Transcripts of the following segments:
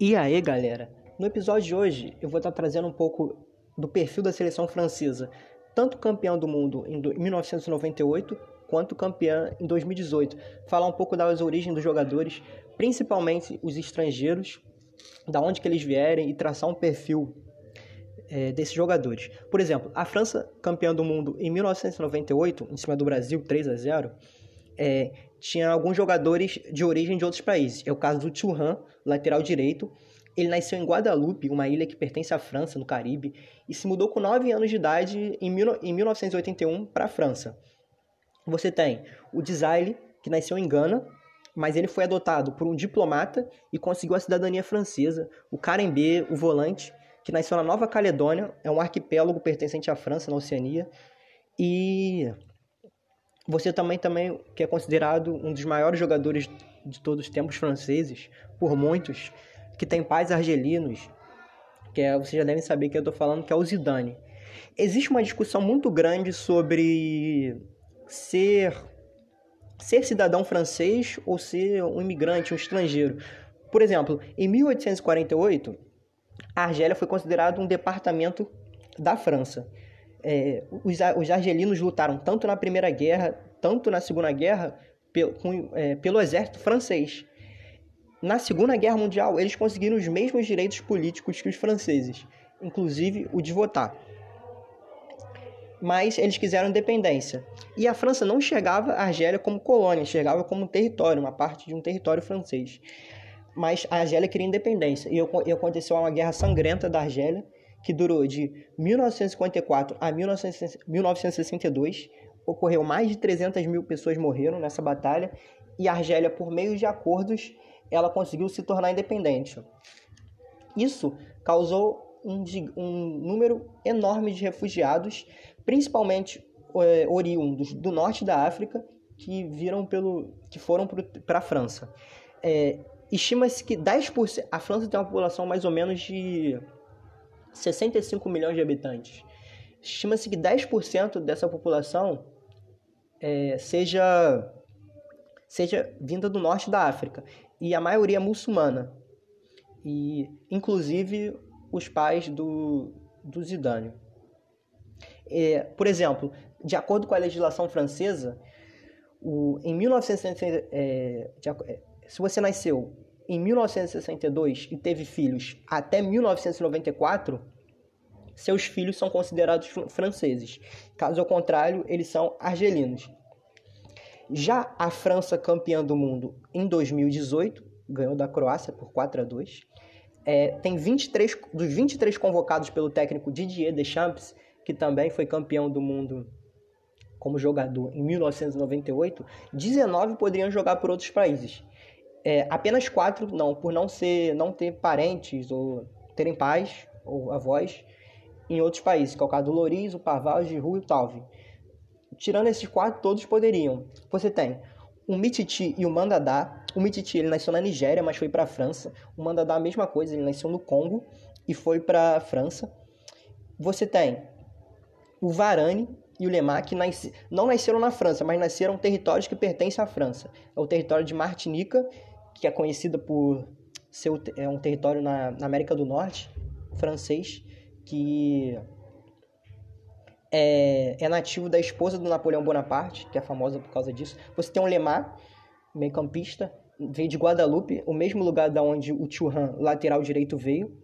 E aí, galera? No episódio de hoje, eu vou estar trazendo um pouco do perfil da seleção francesa, tanto campeão do mundo em 1998 quanto campeã em 2018. Falar um pouco das origens dos jogadores, principalmente os estrangeiros, da onde que eles vierem e traçar um perfil é, desses jogadores. Por exemplo, a França, campeã do mundo em 1998, em cima do Brasil, 3 a 0 é, tinha alguns jogadores de origem de outros países. É o caso do Thuram, lateral direito. Ele nasceu em Guadalupe, uma ilha que pertence à França, no Caribe, e se mudou com 9 anos de idade em, mil, em 1981 para a França. Você tem o Desailly, que nasceu em Gana, mas ele foi adotado por um diplomata e conseguiu a cidadania francesa. O Karembé, o volante, que nasceu na Nova Caledônia, é um arquipélago pertencente à França, na Oceania. E você também, também que é considerado um dos maiores jogadores de todos os tempos franceses, por muitos, que tem pais argelinos, que é, vocês já devem saber que eu estou falando, que é o Zidane. Existe uma discussão muito grande sobre ser ser cidadão francês ou ser um imigrante, um estrangeiro. Por exemplo, em 1848, a Argélia foi considerado um departamento da França é, os, os argelinos lutaram tanto na Primeira Guerra, tanto na Segunda Guerra, pelo, com, é, pelo exército francês. Na Segunda Guerra Mundial, eles conseguiram os mesmos direitos políticos que os franceses, inclusive o de votar. Mas eles quiseram independência. E a França não enxergava a Argélia como colônia, enxergava como território, uma parte de um território francês. Mas a Argélia queria independência. E aconteceu uma guerra sangrenta da Argélia, que durou de 1954 a 1962. Ocorreu mais de 300 mil pessoas morreram nessa batalha e a Argélia, por meio de acordos, ela conseguiu se tornar independente. Isso causou um, um número enorme de refugiados, principalmente é, oriundos do norte da África, que viram pelo, que foram para a França. É, Estima-se que 10%, a França tem uma população mais ou menos de 65 milhões de habitantes. Estima-se que 10% dessa população é, seja, seja vinda do norte da África e a maioria é muçulmana. E, inclusive, os pais do, do Zidane. É, por exemplo, de acordo com a legislação francesa, o, em 1960, é, de, é, se você nasceu em 1962 e teve filhos até 1994, seus filhos são considerados franceses. Caso contrário, eles são argelinos. Já a França, campeã do mundo em 2018, ganhou da Croácia por 4 a 2. É, tem 23 dos 23 convocados pelo técnico Didier Deschamps, que também foi campeão do mundo como jogador em 1998, 19 poderiam jogar por outros países. É, apenas quatro não, por não ser, não ter parentes ou terem pais ou avós em outros países, que é o caso do Loris, o Parval, o Giroud e o Talvi. Tirando esses quatro, todos poderiam. Você tem o Mititi e o Mandadá. O Mititi ele nasceu na Nigéria, mas foi para a França. O Mandadá a mesma coisa, ele nasceu no Congo e foi para a França. Você tem o Varane e o Lemar, que nasce... não nasceram na França, mas nasceram territórios que pertencem à França. É o território de Martinica que é conhecida por ser é um território na, na América do Norte, francês, que é, é, nativo da esposa do Napoleão Bonaparte, que é famosa por causa disso. Você tem um Lemar, meio campista, veio de Guadalupe, o mesmo lugar da onde o Thuram, lateral direito, veio,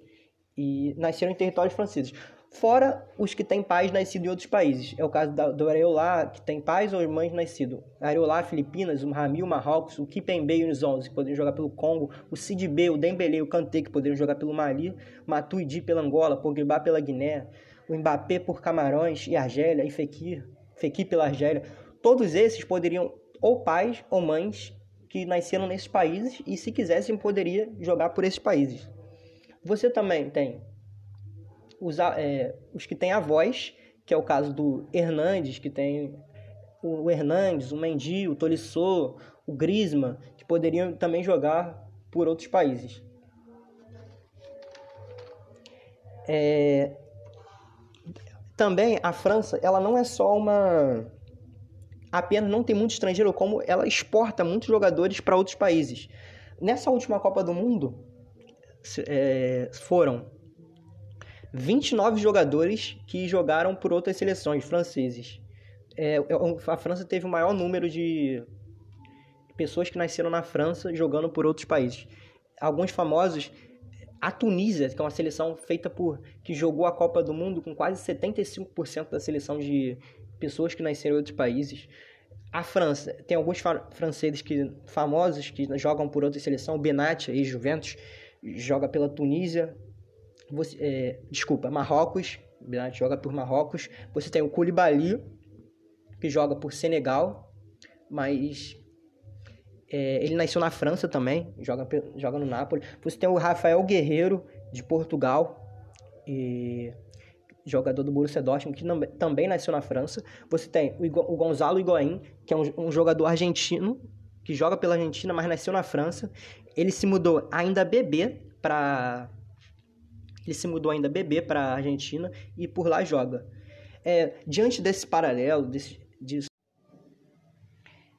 e nasceram em territórios franceses fora os que têm pais nascidos em outros países. É o caso do Areolá, que tem pais ou mães nascidos. Areolá, Filipinas, o Ramil, Marrocos, o Kipembe e os 11, que poderiam jogar pelo Congo, o Sidibé, o Dembélé, o Kanté, que poderiam jogar pelo Mali, Matuidi pela Angola, Pogba pela Guiné, o Mbappé por Camarões e Argélia, e Fekir, Fekir pela Argélia. Todos esses poderiam ou pais ou mães que nasceram nesses países e se quisessem poderia jogar por esses países. Você também tem os, é, os que têm avós, que é o caso do Hernandes, que tem o Hernandes, o Mendy, o Tolisso, o Grisma, que poderiam também jogar por outros países. É... Também a França, ela não é só uma apenas não tem muito estrangeiro, como ela exporta muitos jogadores para outros países. Nessa última Copa do Mundo, é, foram 29 jogadores que jogaram por outras seleções franceses. É, é a França teve o maior número de pessoas que nasceram na França jogando por outros países. Alguns famosos, a Tunísia, que é uma seleção feita por que jogou a Copa do Mundo com quase 75% da seleção de pessoas que nasceram em outros países. A França, tem alguns franceses que famosos que jogam por outra seleção, Benatti, ex-Juventus, joga pela Tunísia, você, é, desculpa, Marrocos, Benatti joga por Marrocos. Você tem o Koulibaly, que joga por Senegal, mas é, ele nasceu na França também, joga, joga no Napoli. Você tem o Rafael Guerreiro, de Portugal, e jogador do Borussia Dortmund, que também nasceu na França. Você tem o, o Gonzalo Higuaín, que é um, um jogador argentino, que joga pela Argentina, mas nasceu na França. Ele se mudou ainda bebê para ele se mudou ainda bebê para a Argentina e por lá joga. É, diante desse paralelo, desse, disso,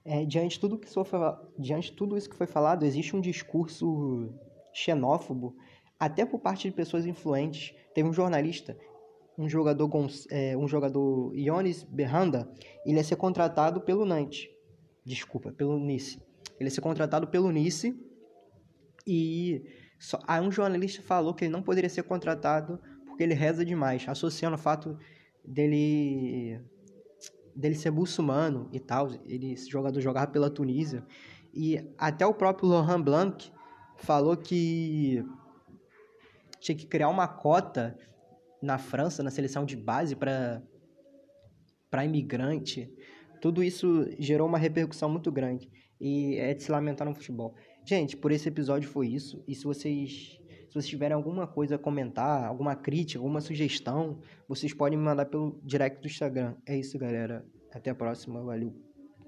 é, diante, tudo que foi, diante tudo isso que foi falado, existe um discurso xenófobo, até por parte de pessoas influentes. Teve um jornalista, um jogador, é, um jogador Ionis Berranda, ele ia ser contratado pelo Nantes. Desculpa, pelo Nice. Ele ia ser contratado pelo Nice e só, aí um jornalista falou que ele não poderia ser contratado porque ele reza demais, associando o fato dele dele ser muçulmano e tal, ele esse jogador jogava pela Tunísia. E até o próprio Laurent Blanc falou que tinha que criar uma cota na França, na seleção de base para para imigrante. Tudo isso gerou uma repercussão muito grande e é de se lamentar no futebol. Gente, por esse episódio foi isso. E se vocês se vocês tiverem alguma coisa a comentar, alguma crítica, alguma sugestão, vocês podem me mandar pelo direct do Instagram. É isso, galera. Até a próxima. Valeu.